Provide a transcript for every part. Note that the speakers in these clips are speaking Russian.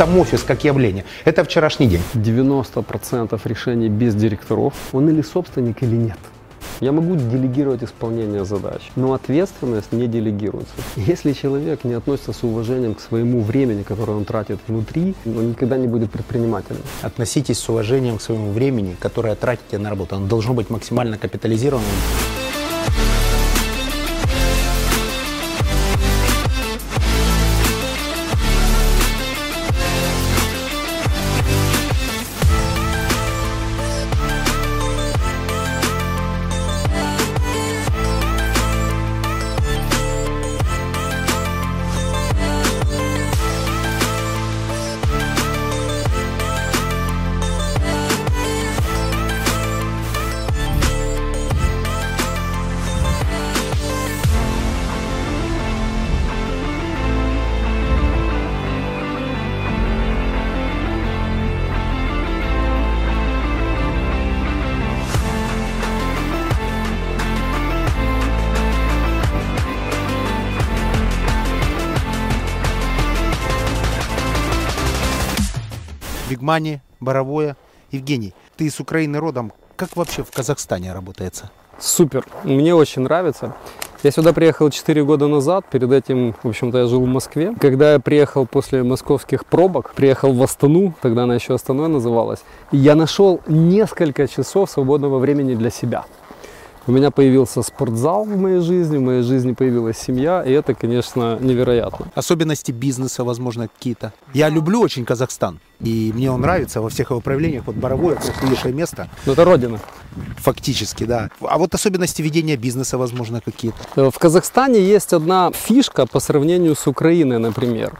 сам офис как явление. Это вчерашний день. 90% решений без директоров, он или собственник, или нет. Я могу делегировать исполнение задач, но ответственность не делегируется. Если человек не относится с уважением к своему времени, которое он тратит внутри, он никогда не будет предпринимателем. Относитесь с уважением к своему времени, которое тратите на работу. Оно должно быть максимально капитализированным. Бигмани, Боровое. Евгений, ты из Украины родом. Как вообще в Казахстане работается? Супер, мне очень нравится. Я сюда приехал 4 года назад, перед этим, в общем-то, я жил в Москве. Когда я приехал после московских пробок, приехал в Астану, тогда она еще Астаной называлась, я нашел несколько часов свободного времени для себя. У меня появился спортзал в моей жизни, в моей жизни появилась семья, и это, конечно, невероятно. Особенности бизнеса, возможно, какие-то. Я люблю очень Казахстан, и мне он нравится во всех его проявлениях. Вот Боровое, красивейшее место. Ну, это родина. Фактически, да. А вот особенности ведения бизнеса, возможно, какие-то. В Казахстане есть одна фишка по сравнению с Украиной, например.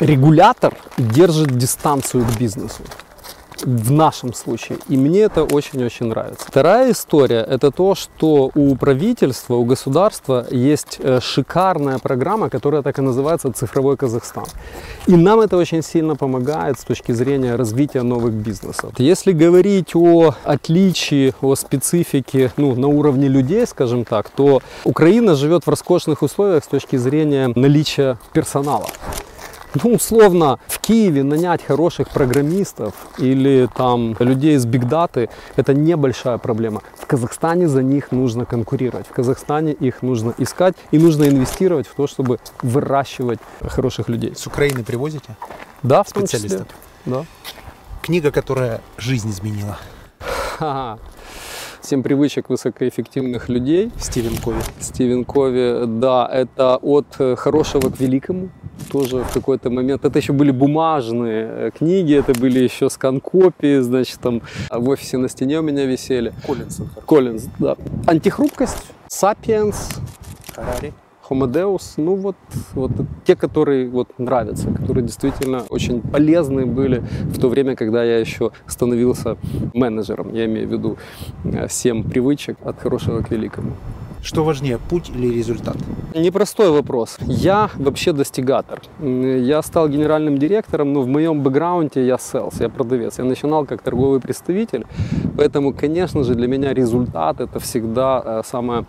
Регулятор держит дистанцию к бизнесу в нашем случае. И мне это очень-очень нравится. Вторая история – это то, что у правительства, у государства есть э, шикарная программа, которая так и называется «Цифровой Казахстан». И нам это очень сильно помогает с точки зрения развития новых бизнесов. Если говорить о отличии, о специфике ну, на уровне людей, скажем так, то Украина живет в роскошных условиях с точки зрения наличия персонала ну, условно, в Киеве нанять хороших программистов или там людей из бигдаты – это небольшая проблема. В Казахстане за них нужно конкурировать, в Казахстане их нужно искать и нужно инвестировать в то, чтобы выращивать хороших людей. С Украины привозите? Да, в специалистов. Да. Книга, которая жизнь изменила. Ага. «Семь привычек высокоэффективных людей». Стивен Кови. Стивен Кови, да, это от хорошего к великому тоже в какой-то момент. Это еще были бумажные э, книги, это были еще скан-копии, значит, там в офисе на стене у меня висели. Коллинз. Коллинз, да. Антихрупкость, Сапиенс, Харари. Хомодеус, ну вот, вот те, которые вот нравятся, которые действительно очень полезны были в то время, когда я еще становился менеджером. Я имею в виду э, семь привычек от хорошего к великому. Что важнее, путь или результат? Непростой вопрос. Я вообще достигатор. Я стал генеральным директором, но в моем бэкграунде я селс, я продавец. Я начинал как торговый представитель, поэтому, конечно же, для меня результат это всегда э, самая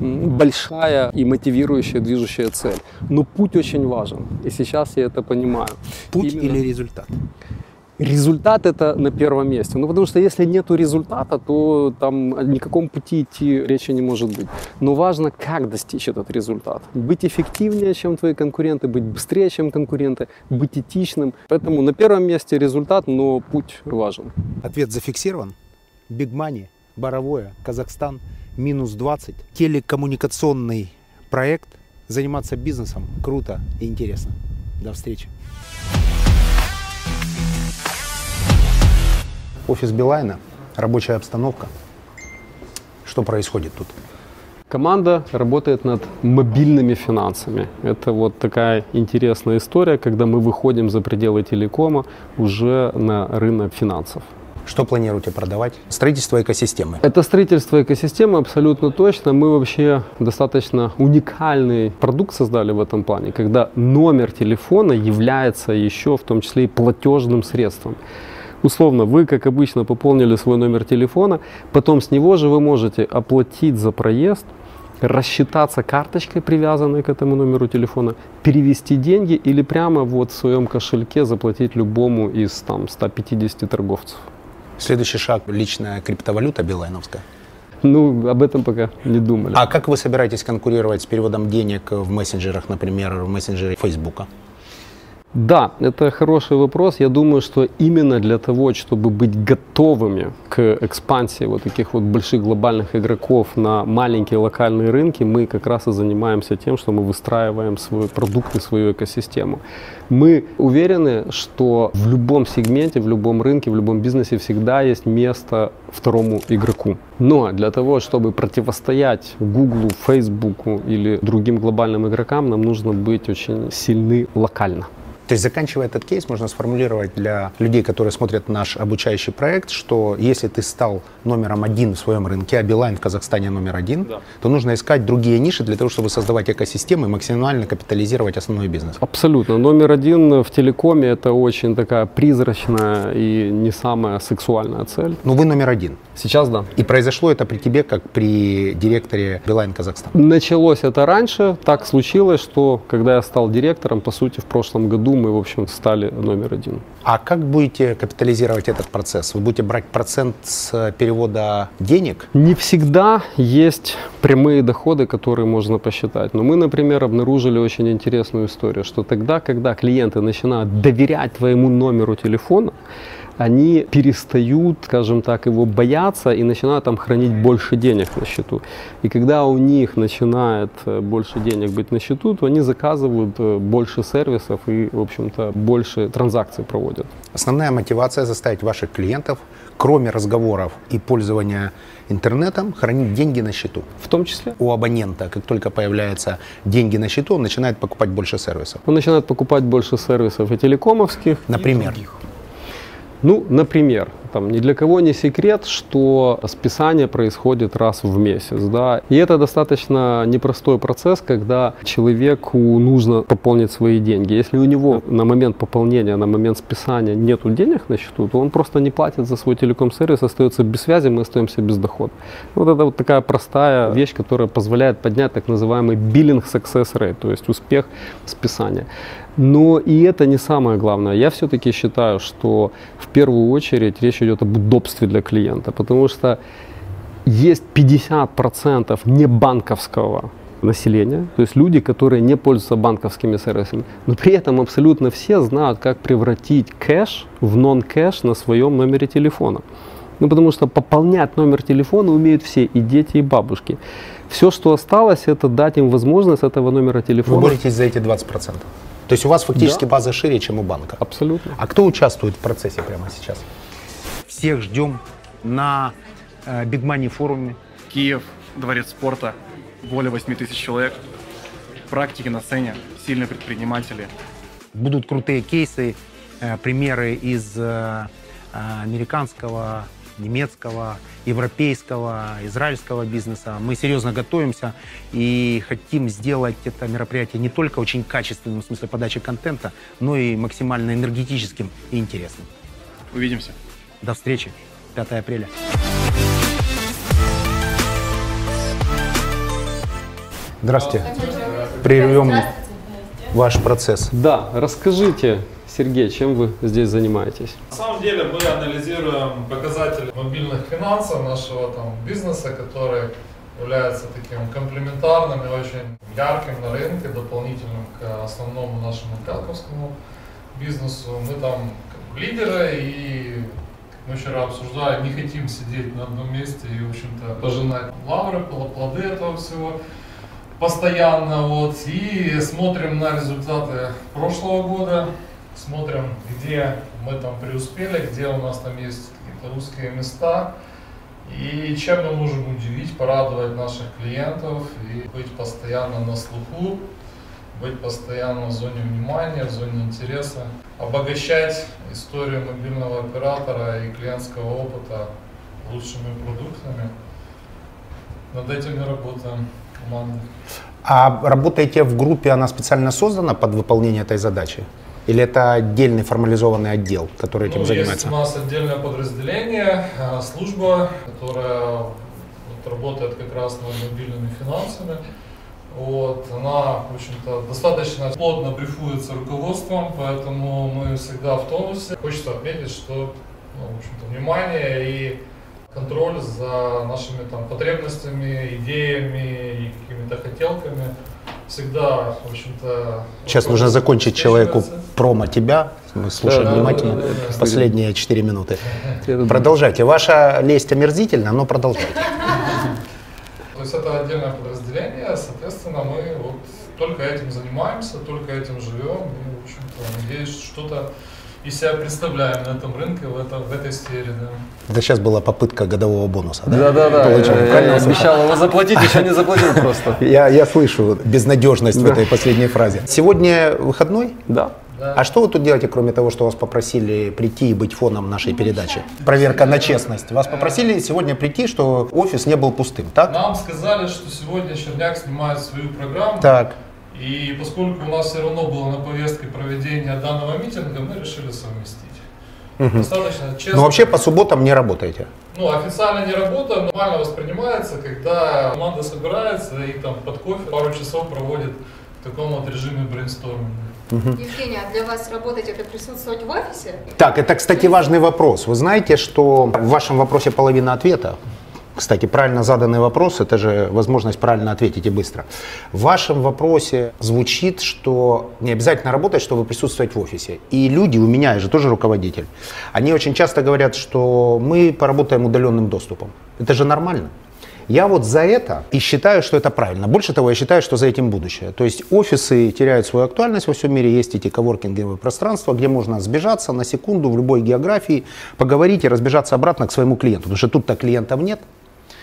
большая и мотивирующая, движущая цель. Но путь очень важен, и сейчас я это понимаю. Путь Именно... или результат? Результат это на первом месте. Ну, потому что если нет результата, то там о никаком пути идти речи не может быть. Но важно, как достичь этот результат. Быть эффективнее, чем твои конкуренты, быть быстрее, чем конкуренты, быть этичным. Поэтому на первом месте результат, но путь важен. Ответ зафиксирован. Big Money, Боровое, Казахстан, минус 20. Телекоммуникационный проект. Заниматься бизнесом круто и интересно. До встречи. Офис Билайна, рабочая обстановка. Что происходит тут? Команда работает над мобильными финансами. Это вот такая интересная история, когда мы выходим за пределы телекома уже на рынок финансов. Что планируете продавать? Строительство экосистемы. Это строительство экосистемы абсолютно точно. Мы вообще достаточно уникальный продукт создали в этом плане, когда номер телефона является еще в том числе и платежным средством. Условно, вы, как обычно, пополнили свой номер телефона, потом с него же вы можете оплатить за проезд рассчитаться карточкой, привязанной к этому номеру телефона, перевести деньги или прямо вот в своем кошельке заплатить любому из там 150 торговцев. Следующий шаг – личная криптовалюта билайновская. Ну, об этом пока не думали. А как вы собираетесь конкурировать с переводом денег в мессенджерах, например, в мессенджере Фейсбука? Да, это хороший вопрос. Я думаю, что именно для того, чтобы быть готовыми к экспансии вот таких вот больших глобальных игроков на маленькие локальные рынки, мы как раз и занимаемся тем, что мы выстраиваем свой продукт и свою экосистему. Мы уверены, что в любом сегменте, в любом рынке, в любом бизнесе всегда есть место второму игроку. Но для того, чтобы противостоять Google, Facebook или другим глобальным игрокам, нам нужно быть очень сильны локально. То есть, заканчивая этот кейс, можно сформулировать для людей, которые смотрят наш обучающий проект, что если ты стал номером один в своем рынке, а Билайн в Казахстане номер один, да. то нужно искать другие ниши для того, чтобы создавать экосистемы и максимально капитализировать основной бизнес. Абсолютно. Номер один в телекоме это очень такая призрачная и не самая сексуальная цель. Но вы номер один. Сейчас да. И произошло это при тебе, как при директоре Билайн Казахстан? Началось это раньше. Так случилось, что когда я стал директором, по сути, в прошлом году мы, в общем, стали номер один. А как будете капитализировать этот процесс? Вы будете брать процент с перевода денег? Не всегда есть прямые доходы, которые можно посчитать. Но мы, например, обнаружили очень интересную историю, что тогда, когда клиенты начинают доверять твоему номеру телефона, они перестают, скажем так, его бояться и начинают там хранить больше денег на счету. И когда у них начинает э, больше денег быть на счету, то они заказывают э, больше сервисов и, в общем-то, больше транзакций проводят. Основная мотивация заставить ваших клиентов, кроме разговоров и пользования интернетом, хранить деньги на счету. В том числе? У абонента, как только появляются деньги на счету, он начинает покупать больше сервисов. Он начинает покупать больше сервисов и телекомовских. Например? И ну, например, там ни для кого не секрет, что списание происходит раз в месяц, да, и это достаточно непростой процесс, когда человеку нужно пополнить свои деньги. Если у него на момент пополнения, на момент списания нет денег на счету, то он просто не платит за свой телеком-сервис, остается без связи, мы остаемся без дохода. Вот это вот такая простая вещь, которая позволяет поднять так называемый billing success rate, то есть успех списания. Но и это не самое главное. Я все-таки считаю, что в первую очередь речь идет об удобстве для клиента, потому что есть 50% небанковского населения, то есть люди, которые не пользуются банковскими сервисами, но при этом абсолютно все знают, как превратить кэш в нон-кэш на своем номере телефона. Ну, потому что пополнять номер телефона умеют все, и дети, и бабушки. Все, что осталось, это дать им возможность этого номера телефона. Вы боретесь за эти 20%? То есть у вас фактически да. база шире, чем у банка. Абсолютно. А кто участвует в процессе прямо сейчас? Всех ждем на э, Big Money форуме. Киев, дворец спорта, более 8 тысяч человек. Практики на сцене, сильные предприниматели. Будут крутые кейсы, э, примеры из э, э американского немецкого, европейского, израильского бизнеса. Мы серьезно готовимся и хотим сделать это мероприятие не только очень качественным в смысле подачи контента, но и максимально энергетическим и интересным. Увидимся. До встречи. 5 апреля. Здравствуйте. Прервем ваш процесс. Да, расскажите, Сергей, чем вы здесь занимаетесь? На самом деле мы анализируем показатели мобильных финансов нашего там, бизнеса, который является таким комплементарным и очень ярким на рынке, дополнительным к основному нашему телковскому бизнесу. Мы там как лидеры и мы вчера обсуждали, не хотим сидеть на одном месте и, в общем-то, пожинать лавры, плоды этого всего постоянно. Вот, и смотрим на результаты прошлого года, смотрим, где мы там преуспели, где у нас там есть какие-то узкие места, и чем мы можем удивить, порадовать наших клиентов и быть постоянно на слуху, быть постоянно в зоне внимания, в зоне интереса, обогащать историю мобильного оператора и клиентского опыта лучшими продуктами. Над этим мы работаем командой. А работаете в группе, она специально создана под выполнение этой задачи? Или это отдельный формализованный отдел, который этим ну, занимается? Есть у нас отдельное подразделение, э, служба, которая вот работает как раз над мобильными финансами. Вот, она, в общем-то, достаточно плотно брифуется руководством, поэтому мы всегда в тонусе. Хочется отметить, что, ну, в общем-то, внимание и контроль за нашими там потребностями, идеями и какими-то хотелками всегда, в общем-то... Сейчас нужно закончить человеку промо тебя. Мы слушаем Да, внимательно да, да, да. последние 4 минуты. Продолжайте. Ваша лесть омерзительна, но продолжайте. То есть это отдельное подразделение, соответственно, мы вот только этим занимаемся, только этим живем. И, в общем-то, надеюсь, что-то из себя представляем на этом рынке, в, этом, в этой сфере. Да. Это сейчас была попытка годового бонуса. да? Да-да-да, Получил. я- я услышал? обещал его заплатить, еще не заплатил просто. Я, я слышу безнадежность в этой последней фразе. Сегодня выходной? Да. А что вы тут делаете, кроме того, что вас попросили прийти и быть фоном нашей передачи? Проверка на честность. Вас попросили сегодня прийти, что офис не был пустым, так? Нам сказали, что сегодня Черняк снимает свою программу. Так. И поскольку у нас все равно было на повестке проведения данного митинга, мы решили совместить. Достаточно честно. Но вообще по субботам не работаете. Ну, официально не работа, нормально воспринимается, когда команда собирается и там под кофе пару часов проводит в таком вот режиме брейнсторминга. Евгения, а для вас работать это присутствовать в офисе? Так, это, кстати, важный вопрос. Вы знаете, что в вашем вопросе половина ответа. Кстати, правильно заданный вопрос – это же возможность правильно ответить и быстро. В вашем вопросе звучит, что не обязательно работать, чтобы присутствовать в офисе. И люди, у меня, я же тоже руководитель, они очень часто говорят, что мы поработаем удаленным доступом. Это же нормально. Я вот за это и считаю, что это правильно. Больше того, я считаю, что за этим будущее. То есть офисы теряют свою актуальность во всем мире. Есть эти коворкинговые пространства, где можно сбежаться на секунду в любой географии, поговорить и разбежаться обратно к своему клиенту. Потому что тут-то клиентов нет.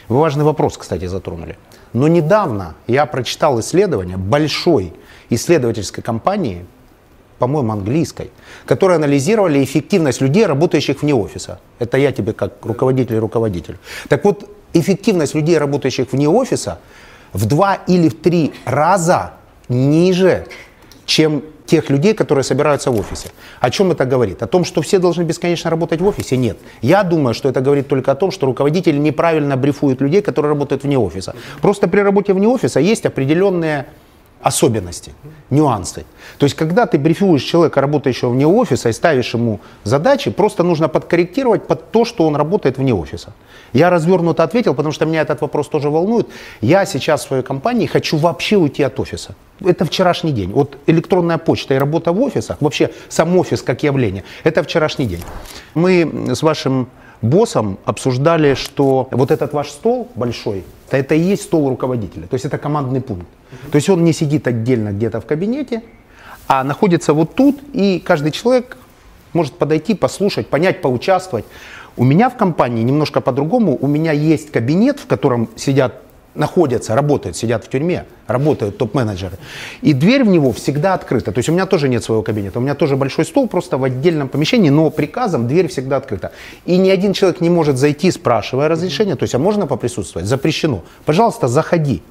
Вы важный вопрос, кстати, затронули. Но недавно я прочитал исследование большой исследовательской компании, по-моему, английской, которые анализировали эффективность людей, работающих вне офиса. Это я тебе как руководитель и руководитель. Так вот, эффективность людей, работающих вне офиса, в два или в три раза ниже, чем тех людей, которые собираются в офисе. О чем это говорит? О том, что все должны бесконечно работать в офисе? Нет. Я думаю, что это говорит только о том, что руководители неправильно брифуют людей, которые работают вне офиса. Просто при работе вне офиса есть определенные особенности, нюансы. То есть, когда ты брифуешь человека, работающего вне офиса, и ставишь ему задачи, просто нужно подкорректировать под то, что он работает вне офиса. Я развернуто ответил, потому что меня этот вопрос тоже волнует. Я сейчас в своей компании хочу вообще уйти от офиса. Это вчерашний день. Вот электронная почта и работа в офисах, вообще сам офис как явление, это вчерашний день. Мы с вашим боссом обсуждали, что вот этот ваш стол большой, то это и есть стол руководителя, то есть это командный пункт. То есть он не сидит отдельно где-то в кабинете, а находится вот тут, и каждый человек может подойти, послушать, понять, поучаствовать. У меня в компании немножко по-другому. У меня есть кабинет, в котором сидят, находятся, работают, сидят в тюрьме, работают топ-менеджеры. И дверь в него всегда открыта. То есть у меня тоже нет своего кабинета. У меня тоже большой стол, просто в отдельном помещении, но приказом дверь всегда открыта. И ни один человек не может зайти, спрашивая разрешения. То есть, а можно поприсутствовать? Запрещено. Пожалуйста, заходи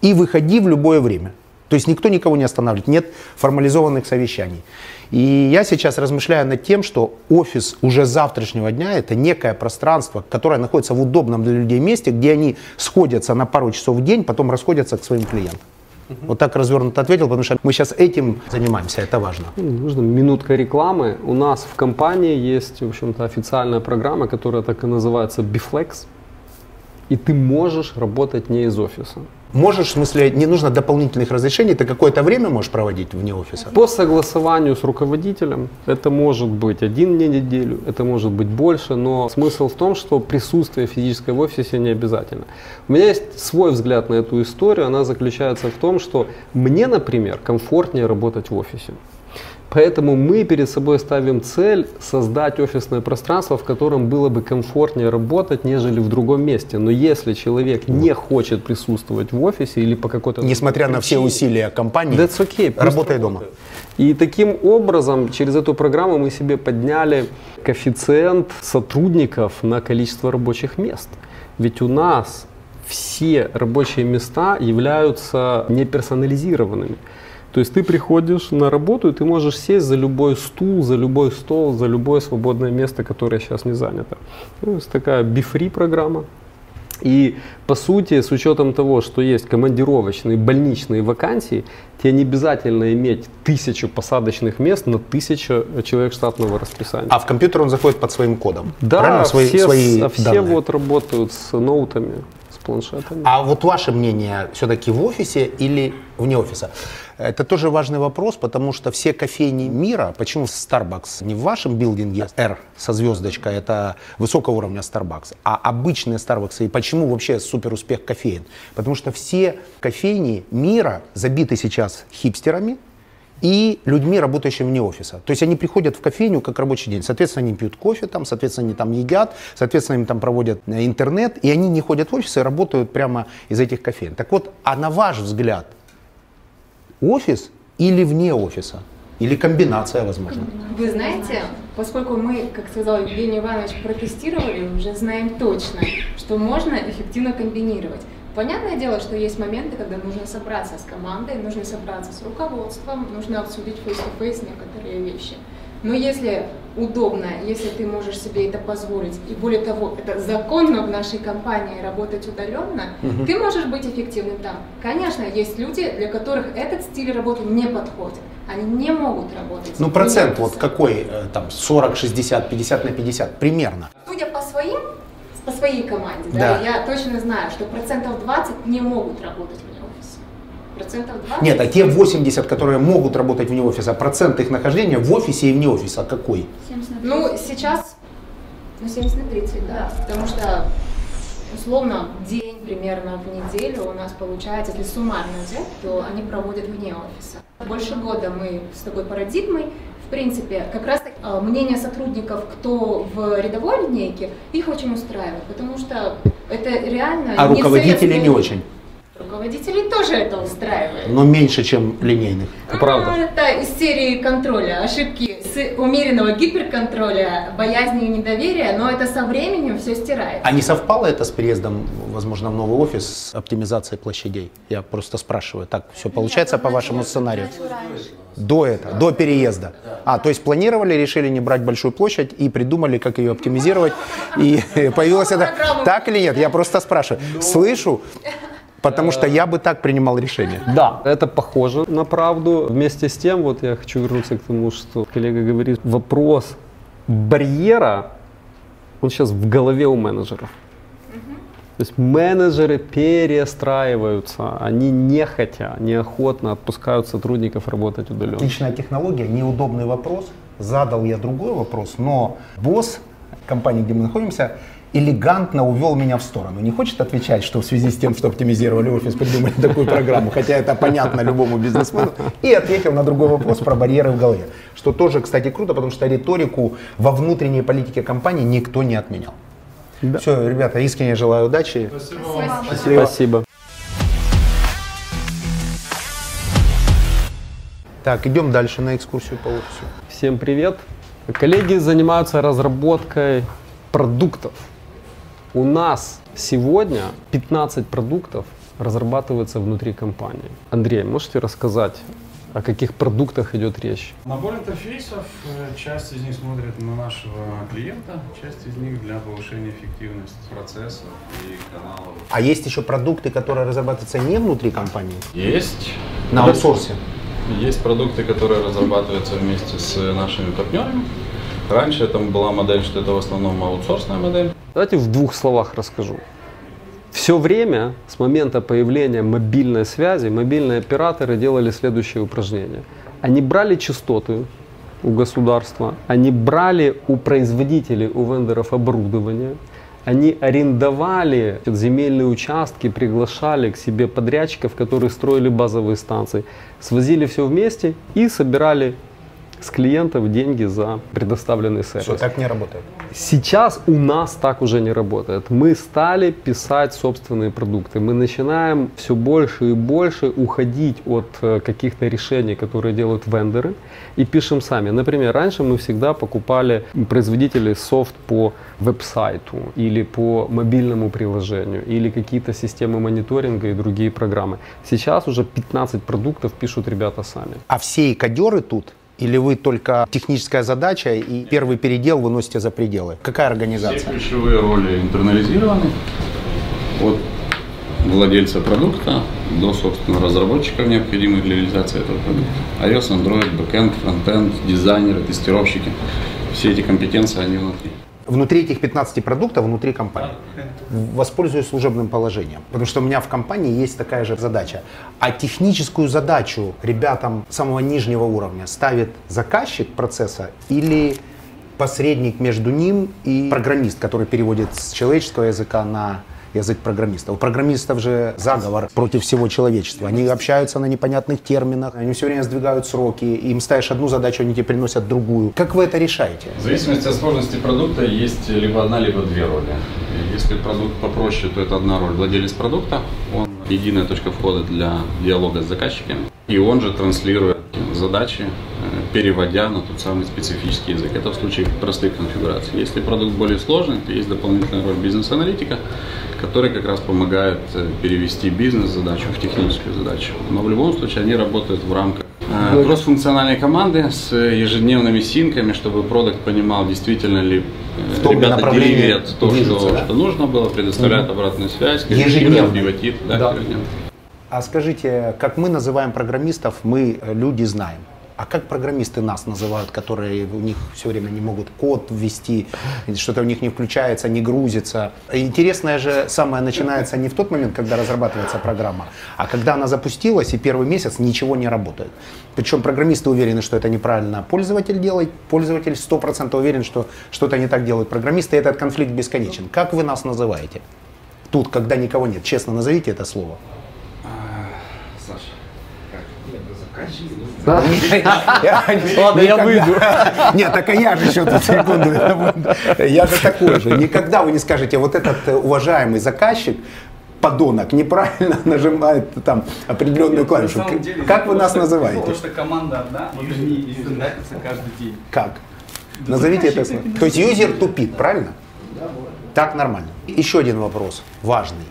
и выходи в любое время. То есть никто никого не останавливает, нет формализованных совещаний. И я сейчас размышляю над тем, что офис уже завтрашнего дня это некое пространство, которое находится в удобном для людей месте, где они сходятся на пару часов в день, потом расходятся к своим клиентам. Вот так развернуто ответил, потому что мы сейчас этим занимаемся, это важно. Ну, Нужно минутка рекламы. У нас в компании есть, в общем-то, официальная программа, которая так и называется Biflex. И ты можешь работать не из офиса. Можешь, в смысле, не нужно дополнительных разрешений, ты какое-то время можешь проводить вне офиса? По согласованию с руководителем, это может быть один день в неделю, это может быть больше, но смысл в том, что присутствие физическое в офисе не обязательно. У меня есть свой взгляд на эту историю, она заключается в том, что мне, например, комфортнее работать в офисе. Поэтому мы перед собой ставим цель создать офисное пространство, в котором было бы комфортнее работать, нежели в другом месте. Но если человек не хочет присутствовать в офисе или по какой-то... Несмотря на все усилия компании, That's okay. работай дома. работает. И таким образом, через эту программу мы себе подняли коэффициент сотрудников на количество рабочих мест. Ведь у нас все рабочие места являются неперсонализированными. То есть ты приходишь на работу, и ты можешь сесть за любой стул, за любой стол, за любое свободное место, которое сейчас не занято. То есть такая бифри программа. И по сути, с учетом того, что есть командировочные, больничные вакансии, тебе не обязательно иметь тысячу посадочных мест на тысячу человек штатного расписания. А в компьютер он заходит под своим кодом. да, Правильно? Свои, все, свои все данные. вот работают с ноутами, планшетами. А вот ваше мнение все-таки в офисе или вне офиса? Это тоже важный вопрос, потому что все кофейни мира, почему Starbucks не в вашем билдинге R со звездочкой, это высокого уровня Starbucks, а обычные Starbucks, и почему вообще супер успех кофеин? Потому что все кофейни мира забиты сейчас хипстерами, и людьми, работающими вне офиса. То есть они приходят в кофейню как рабочий день. Соответственно, они пьют кофе там, соответственно, они там едят, соответственно, им там проводят э, интернет, и они не ходят в офис и работают прямо из этих кофеин. Так вот, а на ваш взгляд, офис или вне офиса? Или комбинация, возможно? Вы знаете, поскольку мы, как сказал Евгений Иванович, протестировали, уже знаем точно, что можно эффективно комбинировать. Понятное дело, что есть моменты, когда нужно собраться с командой, нужно собраться с руководством, нужно обсудить face-to-face некоторые вещи. Но если удобно, если ты можешь себе это позволить, и более того, это законно в нашей компании работать удаленно, ты можешь быть эффективным там. Конечно, есть люди, для которых этот стиль работы не подходит. Они не могут работать. Ну, процент вот какой, э, там, 40, 60, 50 на 50, примерно. Судя по своим, по своей команде, Да. да. я точно знаю, что процентов 20 не могут работать вне офиса. Процентов 20? Нет, а те 80, которые могут работать вне офиса, процент их нахождения в офисе и вне офиса какой? Ну, сейчас, ну, 70 на 30, да. Потому что, условно, день примерно в неделю у нас получается, если суммарно взять, то они проводят вне офиса. Больше года мы с такой парадигмой, в принципе, как раз э, мнение сотрудников, кто в рядовой линейке, их очень устраивает, потому что это реально... А не руководители советские- не очень, Руководителей тоже это устраивает. но меньше, чем линейных. Это правда. Ну, это из серии контроля, ошибки с умеренного гиперконтроля, боязни и недоверия, но это со временем все стирается. А не совпало это с переездом, возможно, в новый офис с оптимизацией площадей? Я просто спрашиваю, так все получается по вашему сценарию? До этого, до переезда. А, то есть планировали, решили не брать большую площадь и придумали, как ее оптимизировать. И появилось это... Так или нет? Я просто спрашиваю. Слышу, потому что я бы так принимал решение. Да, это похоже на правду. Вместе с тем, вот я хочу вернуться к тому, что коллега говорит, вопрос барьера, он сейчас в голове у менеджеров. То есть менеджеры перестраиваются, они нехотя, неохотно отпускают сотрудников работать удаленно. Отличная технология, неудобный вопрос. Задал я другой вопрос, но босс компании, где мы находимся, элегантно увел меня в сторону. Не хочет отвечать, что в связи с тем, что оптимизировали офис, придумали такую программу, хотя это понятно любому бизнесмену, и ответил на другой вопрос про барьеры в голове. Что тоже, кстати, круто, потому что риторику во внутренней политике компании никто не отменял. Все, ребята, искренне желаю удачи. Спасибо вам. Счастливо. Спасибо. Так, идем дальше на экскурсию по офису. Всем привет. Коллеги занимаются разработкой продуктов. У нас сегодня 15 продуктов разрабатывается внутри компании. Андрей, можете рассказать, о каких продуктах идет речь? Набор интерфейсов, э, часть из них смотрит на нашего клиента, часть из них для повышения эффективности процессов и каналов. А есть еще продукты, которые разрабатываются не внутри компании, Есть. на аутсорсе. Есть продукты, которые разрабатываются вместе с нашими партнерами. Раньше это была модель, что это в основном аутсорсная модель. Давайте в двух словах расскажу. Все время с момента появления мобильной связи мобильные операторы делали следующее упражнение. Они брали частоты у государства, они брали у производителей, у вендоров оборудование, они арендовали земельные участки, приглашали к себе подрядчиков, которые строили базовые станции, свозили все вместе и собирали с клиентов деньги за предоставленный сервис. Все, так не работает. Сейчас у нас так уже не работает. Мы стали писать собственные продукты. Мы начинаем все больше и больше уходить от э, каких-то решений, которые делают вендоры, и пишем сами. Например, раньше мы всегда покупали производителей софт по веб-сайту или по мобильному приложению, или какие-то системы мониторинга и другие программы. Сейчас уже 15 продуктов пишут ребята сами. А все кодеры тут? Или вы только техническая задача и первый передел выносите за пределы? Какая Все организация? ключевые роли интернализированы. от владельца продукта до, собственно, разработчиков, необходимых для реализации этого продукта. iOS, Android, backend, frontend, дизайнеры, тестировщики. Все эти компетенции, они внутри. Внутри этих 15 продуктов, внутри компании. Воспользуюсь служебным положением, потому что у меня в компании есть такая же задача. А техническую задачу ребятам самого нижнего уровня ставит заказчик процесса или посредник между ним и программист, который переводит с человеческого языка на язык программистов. У программистов же заговор против всего человечества. Они общаются на непонятных терминах, они все время сдвигают сроки, им ставишь одну задачу, они тебе приносят другую. Как вы это решаете? В зависимости от сложности продукта есть либо одна, либо две роли. Если продукт попроще, то это одна роль. Владелец продукта, он единая точка входа для диалога с заказчиком, и он же транслирует задачи, э, переводя на тот самый специфический язык. Это в случае простых конфигураций. Если продукт более сложный, то есть дополнительная роль бизнес-аналитика, который как раз помогает э, перевести бизнес-задачу в техническую задачу. Но в любом случае они работают в рамках э, кросс-функциональной команды с ежедневными синками, чтобы продукт понимал, действительно ли э, В том ребята деливерят то, что, да? что нужно было, предоставляют обратную связь, Ежедневно. бивотип, да, Да. ежедневно. А скажите, как мы называем программистов, мы, э, люди, знаем. А как программисты нас называют, которые у них все время не могут код ввести, что-то у них не включается, не грузится? Интересное же самое начинается не в тот момент, когда разрабатывается программа, а когда она запустилась и первый месяц ничего не работает. Причем программисты уверены, что это неправильно пользователь делает, пользователь 100% уверен, что что-то не так делают программисты, и этот конфликт бесконечен. Как вы нас называете? Тут, когда никого нет, честно назовите это слово. Ладно, я выйду. Нет, так а я же еще тут секунду. Я же такой же. Никогда вы не скажете, вот этот э, уважаемый заказчик, подонок, неправильно нажимает там определенную клавишу. На самом деле, Как вы нас называете? Потому что команда одна, и они стендапятся каждый день. Как? Назовите это слово. То есть юзер тупит, правильно? Так нормально. Еще один вопрос, важный.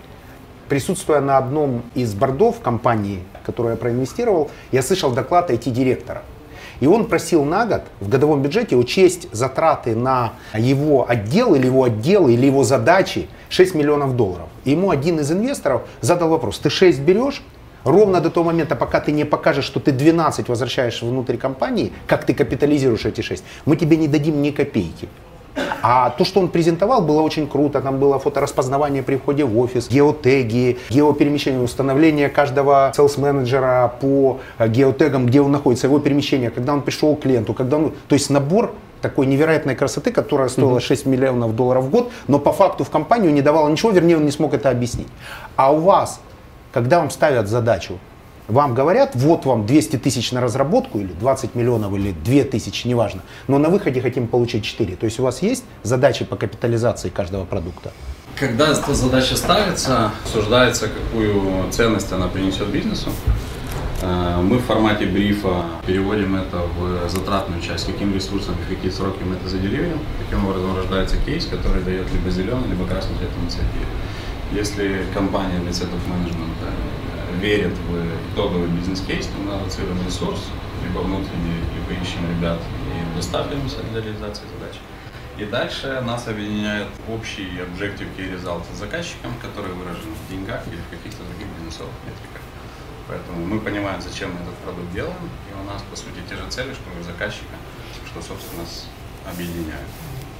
Присутствуя на одном из бордов компании, которую я проинвестировал, я слышал доклад IT-директора. И он просил на год в годовом бюджете учесть затраты на его отдел или его отделы или его задачи 6 миллионов долларов. И ему один из инвесторов задал вопрос, ты 6 берешь, ровно до того момента, пока ты не покажешь, что ты 12 возвращаешь внутрь компании, как ты капитализируешь эти 6, мы тебе не дадим ни копейки. А то, что он презентовал, было очень круто. Там было фотораспознавание при входе в офис, геотеги, геоперемещение, установление каждого селс-менеджера по э, геотегам, где он находится, его перемещение, когда он пришел к клиенту, когда он... То есть набор такой невероятной красоты, которая стоила 6 миллионов долларов в год, но по факту в компанию не давала ничего, вернее, он не смог это объяснить. А у вас, когда вам ставят задачу, вам говорят, вот вам 200 тысяч на разработку, или 20 миллионов, или 2 тысячи, неважно, но на выходе хотим получить 4. То есть у вас есть задачи по капитализации каждого продукта? Когда эта задача ставится, обсуждается, какую ценность она принесет бизнесу. Э, Мы в формате брифа переводим это в затратную часть, каким ресурсом и в какие сроки мы это заделиваем. Таким образом рождается кейс, который дает либо зеленый, либо красный цвет инициативе. Если компания для сетов менеджмента верит в итоговый бизнес-кейс, то мы аллоцируем ресурс, либо внутренний, либо ищем ребят и доставляемся для реализации задачи. И дальше нас объединяет общий objective key result с заказчиком, который выражен в деньгах или в каких-то других бизнесовых метриках. Поэтому мы понимаем, зачем мы этот продукт делаем, и у нас, по сути, те же цели, что и у заказчика, что, собственно, нас объединяет.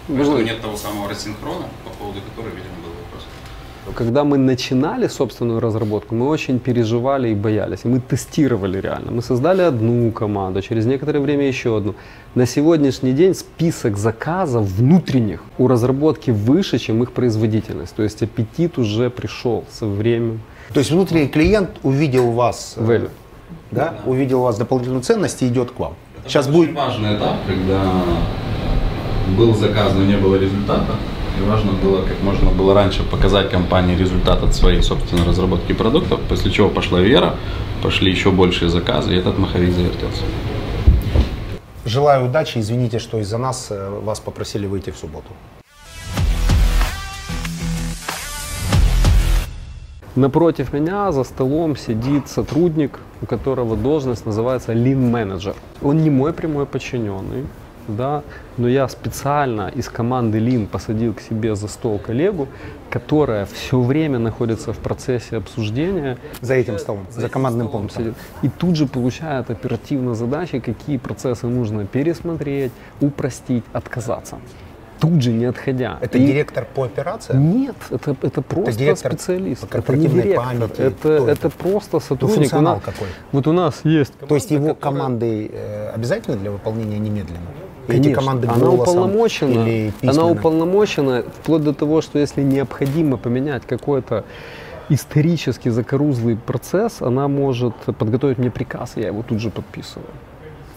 Поэтому нет того самого рассинхрона, по поводу которого, видимо, был вопрос. Когда мы начинали собственную разработку, мы очень переживали и боялись. И мы тестировали реально. Мы создали одну команду, через некоторое время еще одну. На сегодняшний день список заказов внутренних у разработки выше, чем их производительность. То есть аппетит уже пришел со временем. То есть внутренний клиент увидел вас, э, Value. да, увидел у вас дополнительную ценность и идет к вам. Сейчас Это будет очень важный этап, когда был заказ, но не было результата. И важно было, как можно было раньше показать компании результат от своей собственной разработки продуктов, после чего пошла вера, пошли еще большие заказы, и этот маховик завертелся. Желаю удачи, извините, что из-за нас э, вас попросили выйти в субботу. Напротив меня за столом сидит сотрудник, у которого должность называется Manager. Он не мой прямой подчиненный, да, но я специально из команды Lean посадил к себе за стол коллегу, которая все время находится в процессе обсуждения. За этим столом, за командным пунктом. Сидит, и тут же получает оперативно задачи, какие процессы нужно пересмотреть, упростить, отказаться. Тут же не отходя. Это И- директор по операциям? Нет, это, это просто директор специалист. по Это не директор. памяти? Это, это это? просто сотрудник. У функционал нас- какой? Вот у нас есть То есть его команды э, обязательны для выполнения немедленно? Эти Конечно. команды она уполномочена, или она уполномочена вплоть до того, что если необходимо поменять какой-то исторически закорузлый процесс, она может подготовить мне приказ, и я его тут же подписываю.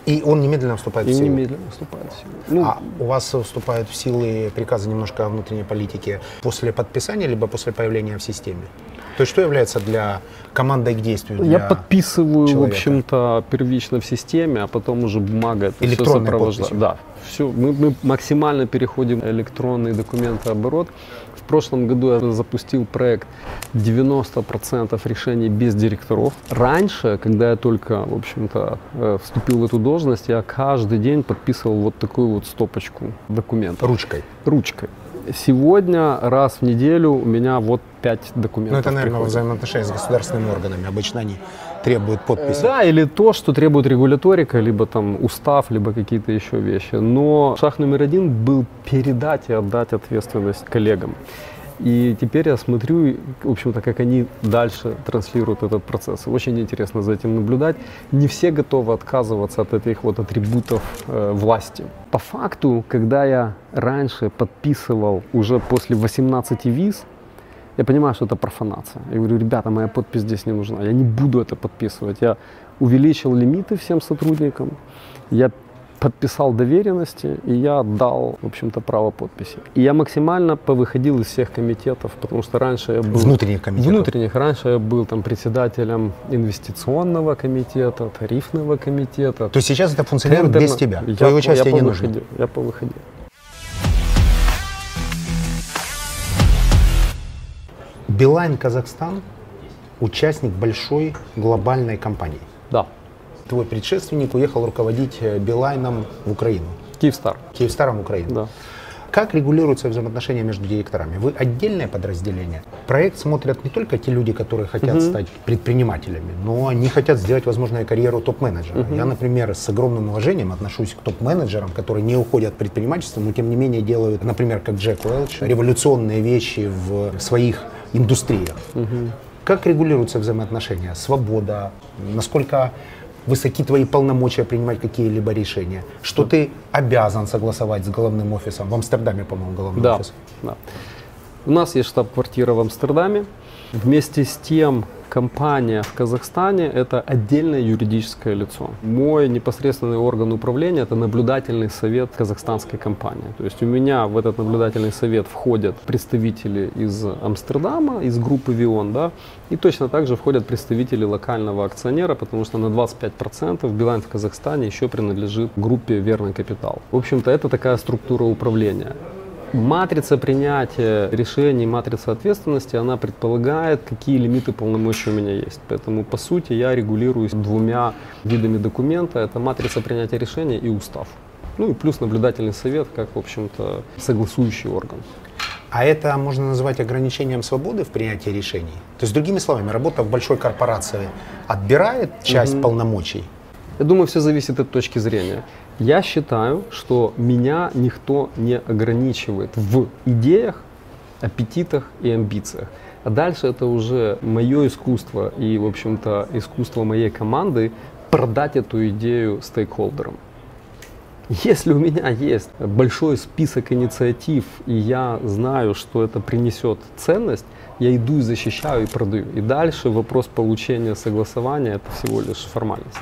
И он немедленно вступает И в силу? немедленно вступает в силу. Ну, А у вас вступают в силы приказы немножко о внутренней политике после подписания, либо после появления в системе? То есть что является для командой к действию? я подписываю, в человека? общем-то, первично в системе, а потом уже бумага это все сопровождает. Да, все. Мы, мы максимально переходим в электронный документооборот. В прошлом году я запустил проект 90% решений без директоров. Раньше, когда я только, в общем-то, э, вступил в эту должность, я каждый день подписывал вот такую вот стопочку документов Ручкой. ручкой. Сегодня раз в неделю у меня вот пять документов. Ну, это, наверное, приходит. взаимоотношения с государственными органами. Обычно они требуют подписи. Да, или то, что требует регуляторика, либо там устав, либо какие-то еще вещи. Но шаг номер один был передать и отдать ответственность коллегам. И теперь я смотрю, в общем-то, как они дальше транслируют этот процесс. Очень интересно за этим наблюдать. Не все готовы отказываться от этих вот атрибутов э, власти. По факту, когда я раньше подписывал уже после 18 виз, я понимаю, что это профанация. Я говорю, ребята, моя подпись здесь не нужна. Я не буду это подписывать. Я увеличил лимиты всем сотрудникам. Я подписал доверенности, и я отдал, в общем-то, право подписи. И я максимально повыходил из всех комитетов, потому что раньше я был... Внутренних комитетов. Внутренних. Раньше я был там председателем инвестиционного комитета, тарифного комитета. То есть сейчас это функционирует без тендерно- тебя? Я, Твое я участие не нужно? Я повыходил. Билайн Казахстан – участник большой глобальной компании. Да. Твой предшественник уехал руководить э, Билайном в Украину, Киевстар. Киевстаром в Украину. Да. Как регулируются взаимоотношения между директорами? Вы отдельное подразделение. Проект смотрят не только те люди, которые хотят стать предпринимателями, но они хотят сделать, возможно, карьеру топ-менеджера. Я, например, с огромным уважением отношусь к топ-менеджерам, которые не уходят в предпринимательство, но тем не менее делают, например, как Джек Уэлч, революционные вещи в своих индустриях. Как регулируются взаимоотношения? Свобода? Насколько высоки твои полномочия принимать какие-либо решения? Что ты обязан согласовать с головным офисом? В Амстердаме, по-моему, головной Да, офис. да. У нас есть штаб-квартира в Амстердаме. Вместе с тем, компания в Казахстане – это отдельное юридическое лицо. Мой непосредственный орган управления – это наблюдательный совет казахстанской компании. То есть у меня в этот наблюдательный совет входят представители из Амстердама, из группы Вион, да, и точно так же входят представители локального акционера, потому что на 25% Билайн в Казахстане еще принадлежит группе Верный Капитал. В общем-то, это такая структура управления. Матрица принятия решений, матрица ответственности, она предполагает, какие лимиты полномочий у меня есть. Поэтому, по сути, я регулируюсь двумя видами документа. Это матрица принятия решений и устав. Ну и плюс наблюдательный совет, как, в общем-то, согласующий орган. А это можно назвать ограничением свободы в принятии решений? То есть, другими словами, работа в большой корпорации отбирает часть полномочий? Я думаю, все зависит от точки зрения. Я считаю, что меня никто не ограничивает в идеях, аппетитах и амбициях. А дальше это уже мое искусство и, в общем-то, искусство моей команды продать эту идею стейкхолдерам. Если у меня есть большой список инициатив, и я знаю, что это принесет ценность, я иду и защищаю и продаю. И дальше вопрос получения согласования – это всего лишь формальность.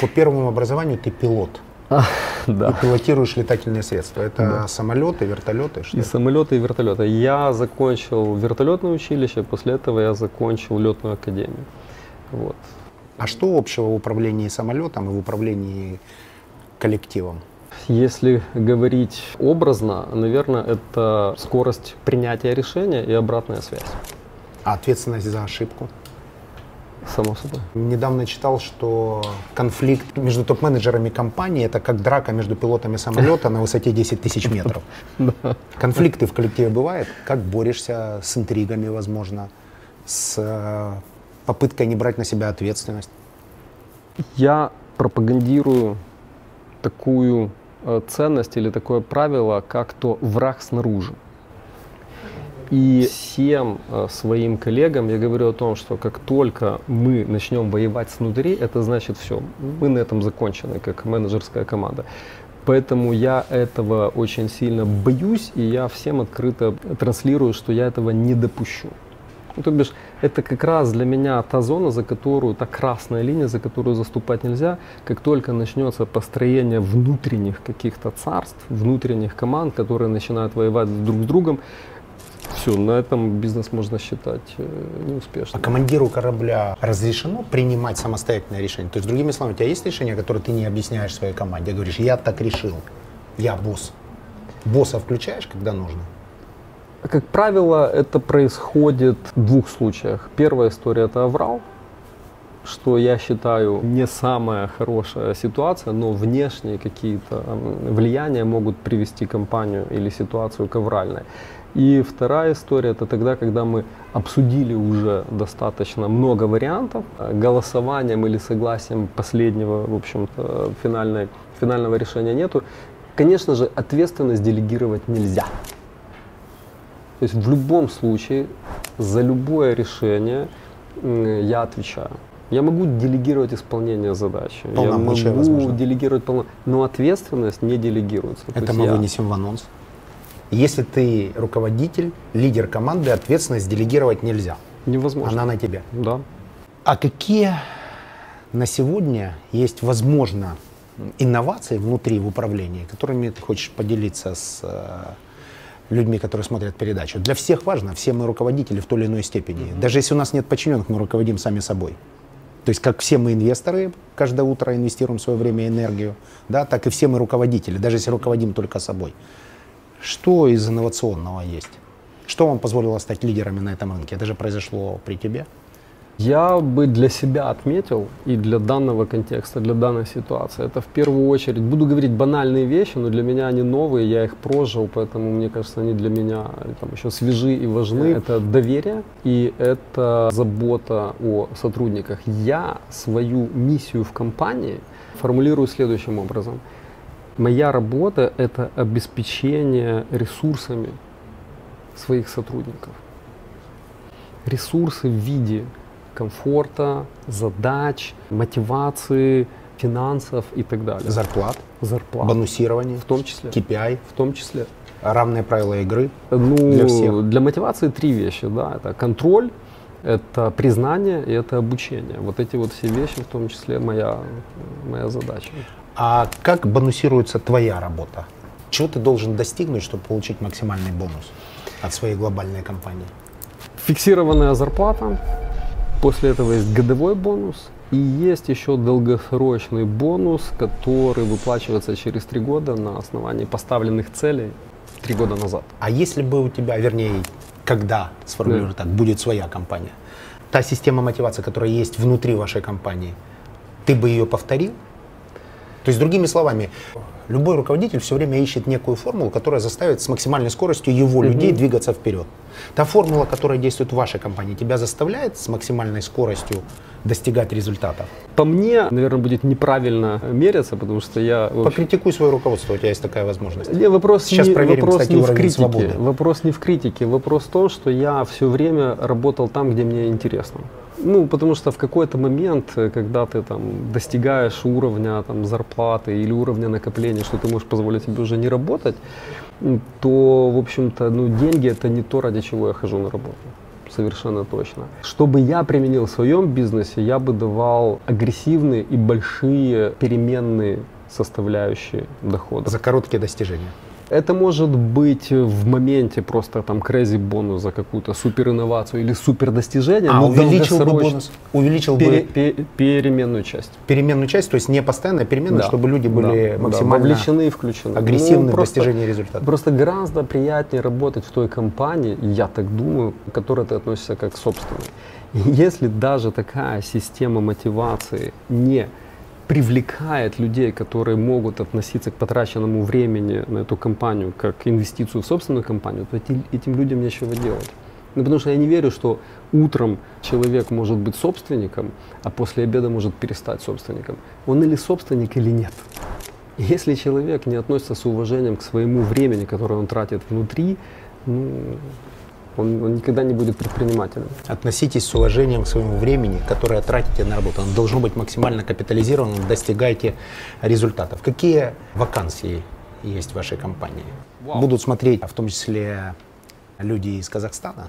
По первому образованию ты пилот. И Да. пилотируешь летательные средства. Это самолеты, вертолеты? Что И это? самолеты, и вертолеты. Я закончил вертолетное училище, после этого я закончил летную академию. Вот. А что общего в управлении самолетом и в управлении коллективом? Если говорить образно, наверное, это скорость принятия решения и обратная связь. А ответственность за ошибку? Само собой. Недавно читал, что конфликт между топ-менеджерами компании это как драка между пилотами самолета на высоте 10 тысяч метров. Конфликты в коллективе бывают? Как борешься с интригами, возможно, с э, попыткой не брать на себя ответственность? Я пропагандирую такую э, ценность или такое правило, как то враг снаружи. И всем э, своим коллегам я говорю о том, что как только мы начнем воевать снутри, это значит все, мы на этом закончены, как менеджерская команда. Поэтому я этого очень сильно боюсь, и я всем открыто транслирую, что я этого не допущу. Ну, то бишь, это как раз для меня та зона, за которую, та красная линия, за которую заступать нельзя. Как только начнется построение внутренних каких-то царств, внутренних команд, которые начинают воевать друг с другом, все, на этом бизнес можно считать э, неуспешным. А командиру корабля разрешено принимать самостоятельное решение? То есть, другими словами, у тебя есть решение, которое ты не объясняешь своей команде? Говоришь, я так решил, я босс. Босса включаешь, когда нужно? Как правило, это происходит в двух случаях. Первая история это аврал, что я считаю не самая хорошая ситуация, но внешние какие-то влияния могут привести компанию или ситуацию к авральной. И вторая история это тогда, когда мы обсудили уже достаточно много вариантов, голосованием или согласием последнего, в общем-то, финальной, финального решения нету. Конечно же, ответственность делегировать нельзя. То есть в любом случае за любое решение я отвечаю. Я могу делегировать исполнение задачи. Я могу возможно. делегировать полно, но ответственность не делегируется. Это мы я... вынесем в анонс. Если ты руководитель, лидер команды, ответственность делегировать нельзя. Невозможно. Она на тебе. Да. А какие на сегодня есть, возможно, инновации внутри в управлении, которыми ты хочешь поделиться с э, людьми, которые смотрят передачу? Для всех важно, все мы руководители в той или иной степени. Mm-hmm. Даже если у нас нет подчиненных, мы руководим сами собой. То есть как все мы инвесторы, каждое утро инвестируем свое время и энергию, да, так и все мы руководители, даже если руководим только собой. Что из инновационного есть? Что вам позволило стать лидерами на этом рынке? Это же произошло при тебе. Я бы для себя отметил и для данного контекста, для данной ситуации, это в первую очередь, буду говорить банальные вещи, но для меня они новые, я их прожил, поэтому мне кажется, они для меня там, еще свежи и важны. Это доверие и это забота о сотрудниках. Я свою миссию в компании формулирую следующим образом – Моя работа – это обеспечение ресурсами своих сотрудников. Ресурсы в виде комфорта, задач, мотивации, финансов и так далее. Зарплат, Зарплат. бонусирование, в том числе. KPI, в том числе. Равные правила игры ну, для всех. Для мотивации три вещи. Да. Это контроль, это признание и это обучение. Вот эти вот все вещи, в том числе моя, моя задача. А как бонусируется твоя работа? Чего ты должен достигнуть, чтобы получить максимальный бонус от своей глобальной компании? Фиксированная зарплата. После этого есть годовой бонус. И есть еще долгосрочный бонус, который выплачивается через три года на основании поставленных целей три года назад. А если бы у тебя, вернее, когда, сформулирую да. так, будет своя компания, та система мотивации, которая есть внутри вашей компании, ты бы ее повторил? То есть, другими словами, любой руководитель все время ищет некую формулу, которая заставит с максимальной скоростью его mm-hmm. людей двигаться вперед. Та формула, которая действует в вашей компании, тебя заставляет с максимальной скоростью достигать результатов? По мне, наверное, будет неправильно мериться, потому что я... Общем... Покритикуй свое руководство, у тебя есть такая возможность. Не, вопрос Сейчас не, проверим, вопрос кстати, не в критике. свободы. Вопрос не в критике. Вопрос в том, что я все время работал там, где мне интересно. Ну, потому что в какой-то момент, когда ты там достигаешь уровня там, зарплаты или уровня накопления, что ты можешь позволить себе уже не работать, то, в общем-то, ну, деньги это не то, ради чего я хожу на работу. Совершенно точно. Чтобы я применил в своем бизнесе, я бы давал агрессивные и большие переменные составляющие дохода. За короткие достижения. Это может быть в моменте просто там crazy бонус за какую-то супер инновацию или супер достижение. А, но увеличил бы бонус, увеличил пере- бы пе- переменную часть. переменную часть, то есть не постоянная переменная, Да, чтобы люди были да, да, максимально вовлечены и включены. агрессивны Ну, в просто- достижении результата. Просто гораздо приятнее работать в той компании, я так думаю, к которой ты относишься как к собственной. Если даже такая система мотивации не привлекает людей, которые могут относиться к потраченному времени на эту компанию как инвестицию в собственную компанию, то эти- этим людям нечего делать. Ну, потому что я не верю, что утром человек может быть собственником, а после обеда может перестать собственником. Он или собственник, или нет. Если человек не относится с уважением к своему времени, которое он тратит внутри, ну, он, он никогда не будет предпринимателем. Относитесь с уважением к своему времени, которое тратите на работу. Оно должно быть максимально капитализировано, достигайте результатов. Какие вакансии есть в вашей компании? Будут смотреть, в том числе, люди из Казахстана.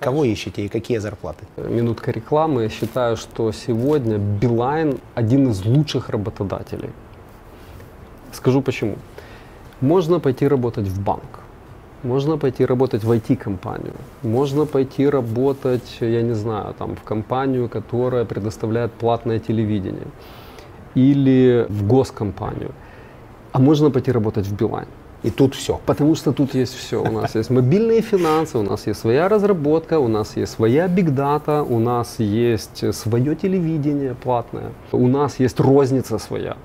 Кого ищете и какие зарплаты? Минутка рекламы. Я считаю, что сегодня Билайн один из лучших работодателей. Скажу почему. Можно пойти работать в банк, можно пойти работать в IT-компанию, можно пойти работать, я не знаю, там, в компанию, которая предоставляет платное телевидение, или в госкомпанию, а можно пойти работать в Билайн. И тут все. Потому что тут есть все. У нас есть мобильные финансы, у нас есть своя разработка, у нас есть своя бигдата, у нас есть свое телевидение платное, у нас есть розница своя,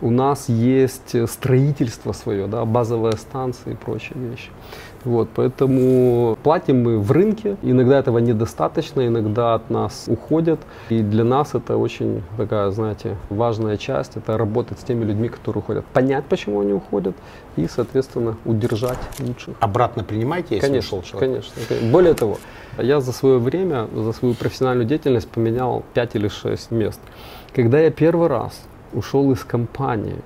у нас есть строительство свое, да, базовые станции и прочие вещи. Вот, поэтому платим мы в рынке, иногда этого недостаточно, иногда от нас уходят. И для нас это очень такая, знаете, важная часть, это работать с теми людьми, которые уходят. Понять, почему они уходят, и, соответственно, удержать лучших. Обратно принимаете, если Конечно, ушел человек? конечно. Более того, я за свое время, за свою профессиональную деятельность поменял 5 или 6 мест. Когда я первый раз ушел из компании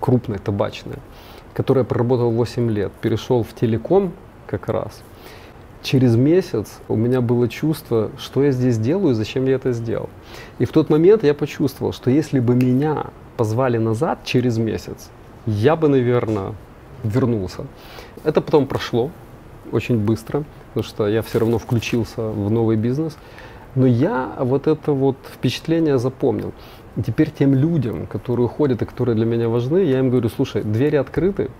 крупной табачной, которая проработал 8 лет, перешел в телеком как раз, через месяц у меня было чувство, что я здесь делаю и зачем я это сделал. И в тот момент я почувствовал, что если бы меня позвали назад через месяц, я бы, наверное, вернулся. Это потом прошло очень быстро, потому что я все равно включился в новый бизнес. Но я вот это вот впечатление запомнил. И теперь тем людям, которые уходят и которые для меня важны, я им говорю, слушай, двери открыты,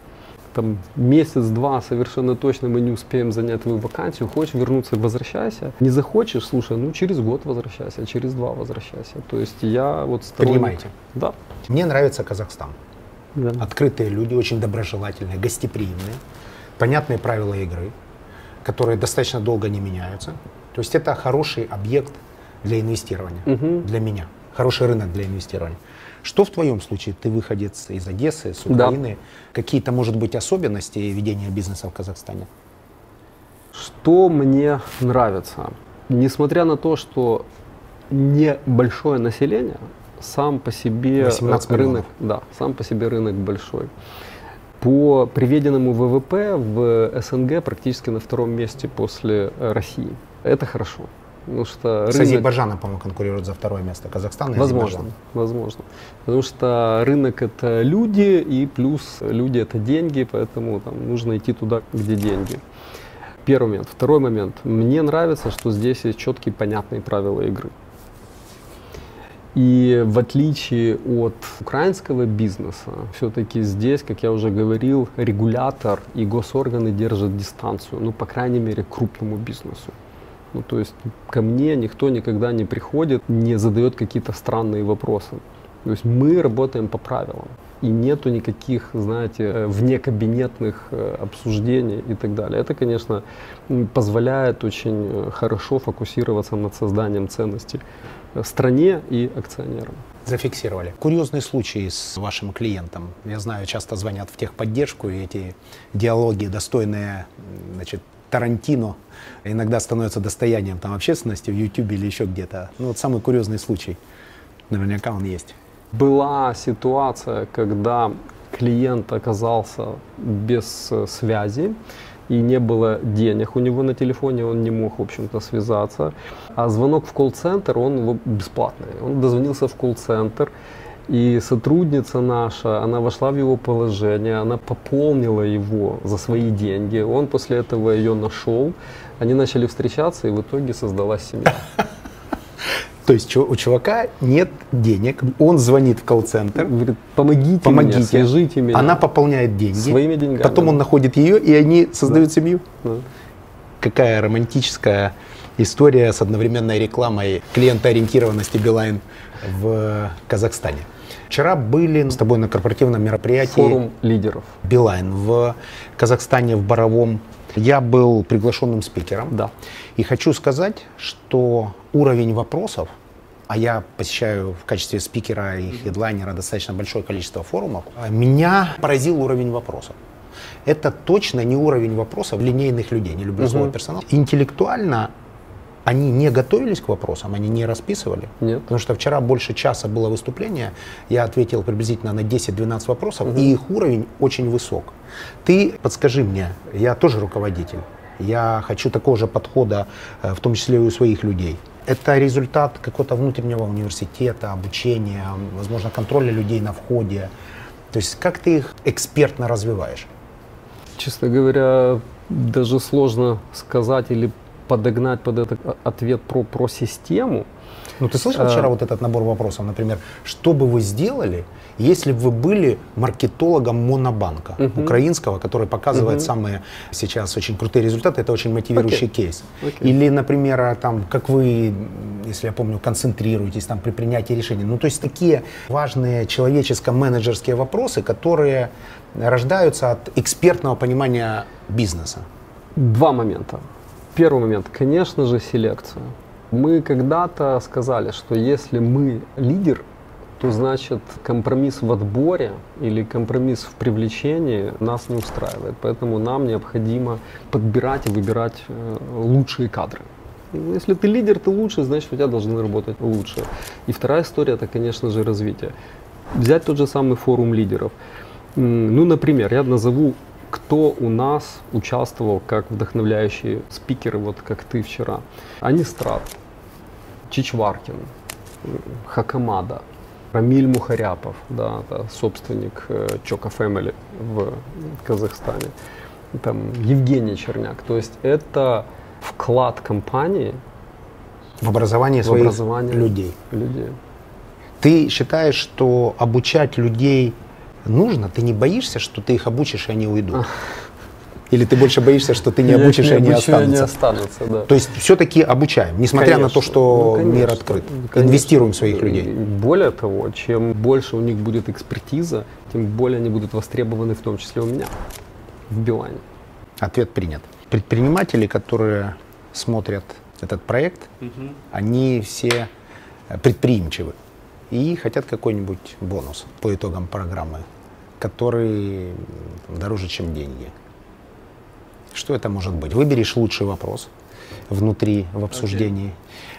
там месяц-два совершенно точно мы не успеем занять твою вакансию, хочешь вернуться, возвращайся. Не захочешь, слушай, ну через год возвращайся, через два возвращайся. То есть я вот сторонник- Принимаете. Да. Мне нравится Казахстан. да. Открытые люди, очень доброжелательные, гостеприимные, понятные правила игры, которые достаточно долго не меняются. То есть это хороший объект для инвестирования, Мгм. для меня. Хороший рынок для инвестирования. Что в твоем случае? Ты выходец из Одессы, с Да. Украины. Какие-то, может быть, особенности ведения бизнеса в Казахстане? Что мне нравится? Несмотря на то, что небольшое население, сам по себе 18 рынок, миллионов. да, сам по себе рынок большой. По приведенному ВВП в СНГ практически на втором месте после России. Это хорошо. Потому что С рынок- Азербайджаном, по-моему, конкурирует за второе место. Казахстан и Возможно, возможно. Потому что рынок это люди, и плюс люди это деньги, поэтому там нужно идти туда, где деньги. Первый момент. Второй момент. Мне нравится, что здесь есть четкие, понятные правила игры. И в отличие от украинского бизнеса, все-таки здесь, как я уже говорил, регулятор и госорганы держат дистанцию, ну, по крайней мере, крупному бизнесу. Ну, то есть ко мне никто никогда не приходит, не задает какие-то странные вопросы. То есть мы работаем по правилам. И нету никаких, знаете, э, внекабинетных э, обсуждений и так далее. Это, конечно, позволяет очень э, хорошо фокусироваться над созданием ценностей стране и акционерам. Зафиксировали. Курьезный случай с вашим клиентом. Я знаю, часто звонят в техподдержку, и эти диалоги, достойные значит, Тарантино, иногда становятся достоянием там, общественности в Ютубе или еще где-то. Ну, вот самый курьезный случай. Наверняка он есть. Была ситуация, когда клиент оказался без э, связи и не было денег у него на телефоне, он не мог, в общем-то, связаться. А звонок в колл-центр, он бесплатный. Он дозвонился в колл-центр, И сотрудница наша, она вошла в его положение, она пополнила его за свои деньги. Он после этого ее нашел, они начали встречаться, и в итоге создалась семья. То есть у чувака нет денег, он звонит в колл-центр, Говорит, помогите, помогите, мне, свяжите меня. она пополняет деньги, Своими деньгами, потом он да. находит ее, и они создают семью. Да. Какая романтическая история с одновременной рекламой клиентоориентированности Билайн в Казахстане. Вчера были с тобой на корпоративном мероприятии Форум лидеров. Билайн в Казахстане, в Боровом. Я был приглашенным спикером. Да. И хочу сказать, что уровень вопросов, а я посещаю в качестве спикера и хедлайнера достаточно большое количество форумов, а меня поразил уровень вопросов. Это точно не уровень вопросов линейных людей, не люблю слово персонал. Интеллектуально они не готовились к вопросам, они не расписывали. Нет. Потому что вчера больше часа было выступление, я ответил приблизительно на 10-12 вопросов, и их уровень очень высок. Ты подскажи мне, я тоже руководитель, я хочу такого же подхода, э, в том числе и у своих людей. Это результат какого-то внутреннего университета, обучения, возможно, контроля людей на входе. То есть как ты их экспертно развиваешь? Честно говоря, даже сложно сказать или подогнать под этот ответ про, про систему. Ну, ты слышал А. вчера вот этот набор вопросов, например, что бы вы сделали, если бы вы были маркетологом монобанка Мгм. украинского, который показывает Мгм. самые сейчас очень крутые результаты, это очень мотивирующий кейс. Окей. Или, например, а, там, как вы, если я помню, концентрируетесь там при принятии решений. Ну, то есть такие важные человеческо-менеджерские вопросы, которые рождаются от экспертного понимания бизнеса. Два момента. Первый момент, конечно же, селекция. Мы когда-то сказали, что если мы лидер, то значит компромисс в отборе или компромисс в привлечении нас не устраивает. Поэтому нам необходимо подбирать и выбирать э, лучшие кадры. Ну, Если ты лидер, ты лучший, значит у тебя должны работать лучше. И вторая история это, конечно же, развитие. Взять тот же самый форум лидеров. Ну, например, я назову, кто у нас участвовал как вдохновляющие спикеры, вот как ты вчера. Анистрат, Чичваркин, Хакамада, Рамиль Мухаряпов, да, это собственник э, Чока Family в Казахстане, там Евгений Черняк. То есть это вклад компании В образовании в своих образование людей. людей. Ты считаешь, что обучать людей нужно? Ты не боишься, что ты их обучишь, и они уйдут? Или ты больше боишься, что ты не Я обучишь, и они обучу, они останутся? да. То есть все-таки обучаем, несмотря на то, что Ну, мир открыт. Конечно. Инвестируем в своих людей. Более того, чем больше у них будет экспертиза, тем более они будут востребованы, в том числе у меня, в Билайне. Ответ принят. Предприниматели, которые смотрят этот проект, они все э, предприимчивы и хотят какой-нибудь бонус по итогам программы, который дороже, чем деньги. Что это может быть? Выберешь лучший вопрос внутри, в обсуждении.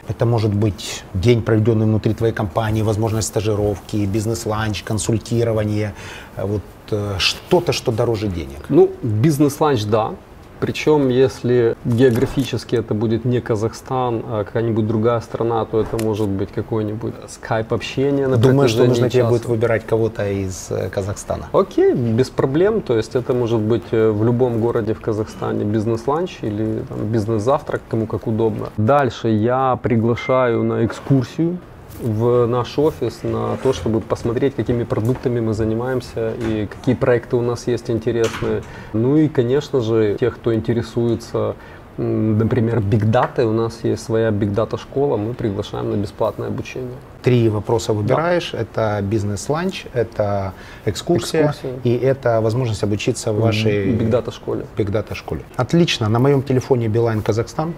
Это может быть день, проведенный внутри твоей компании, возможность стажировки, бизнес-ланч, консультирование, э, вот э, что-то, что дороже денег. Ну, бизнес-ланч, да. Причем, если географически это будет не Казахстан, а какая-нибудь другая страна, то это может быть какой-нибудь скайп-общение Думаю, что нужно тебе часа. будет выбирать кого-то из э, Казахстана. Окей, без проблем. То есть это может быть э, в любом городе в Казахстане бизнес-ланч или бизнес-завтрак, кому как удобно. Дальше я приглашаю на экскурсию в наш офис на то, чтобы посмотреть, какими продуктами мы занимаемся и какие проекты у нас есть интересные. Ну и, конечно же, тех, кто интересуется, например, биг датой, у нас есть своя биг дата школа, мы приглашаем на бесплатное обучение. Три вопроса выбираешь. Это бизнес-ланч, это экскурсия, Экскурсия. и это возможность обучиться в вашей биг дата школе. Big Data школе. Отлично. На моем телефоне Билайн Казахстан.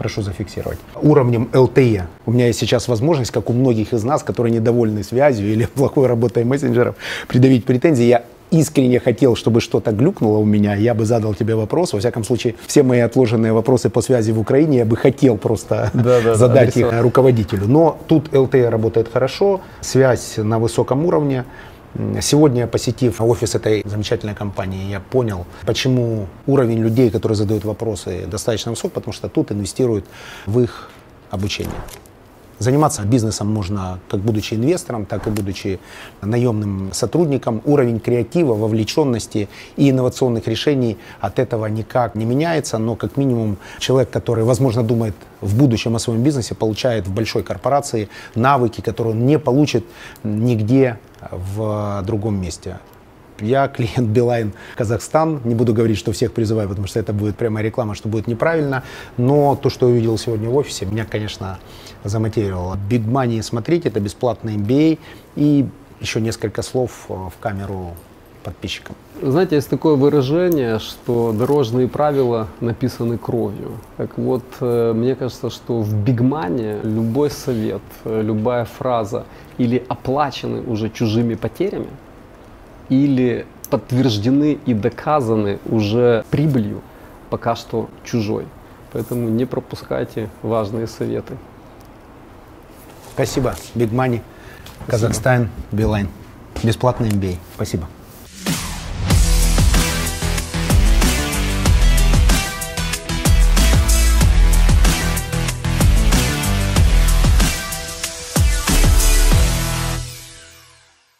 Прошу зафиксировать. Уровнем LTE. У меня есть сейчас возможность, как у многих из нас, которые недовольны связью или плохой работой мессенджеров, предъявить претензии. Я искренне хотел, чтобы что-то глюкнуло у меня, я бы задал тебе вопрос. Во всяком случае, все мои отложенные вопросы по связи в Украине я бы хотел просто задать их руководителю. Но тут LTE работает хорошо, связь на высоком уровне. Сегодня, посетив офис этой замечательной компании, я понял, почему уровень людей, которые задают вопросы, достаточно высок, потому что тут инвестируют в их обучение. Заниматься бизнесом можно как будучи инвестором, так и будучи наемным сотрудником. Уровень креатива, вовлеченности и инновационных решений от этого никак не меняется, но как минимум человек, который, возможно, думает в будущем о своем бизнесе, получает в большой корпорации навыки, которые он не получит нигде в другом месте. Я клиент Билайн Казахстан. Не буду говорить, что всех призываю, потому что это будет прямая реклама, что будет неправильно. Но то, что я увидел сегодня в офисе, меня, конечно, замотивировало. Big Money смотрите, это бесплатный MBA. И еще несколько слов э, в камеру подписчикам. Знаете, есть такое выражение, что дорожные правила написаны кровью. Так вот, э, мне кажется, что в бигмане любой совет, э, любая фраза или оплачены уже чужими потерями, или подтверждены и доказаны уже прибылью, пока что чужой. Поэтому не пропускайте важные советы. Спасибо. Money. Казахстан, Билайн. Бесплатный MBA. Спасибо.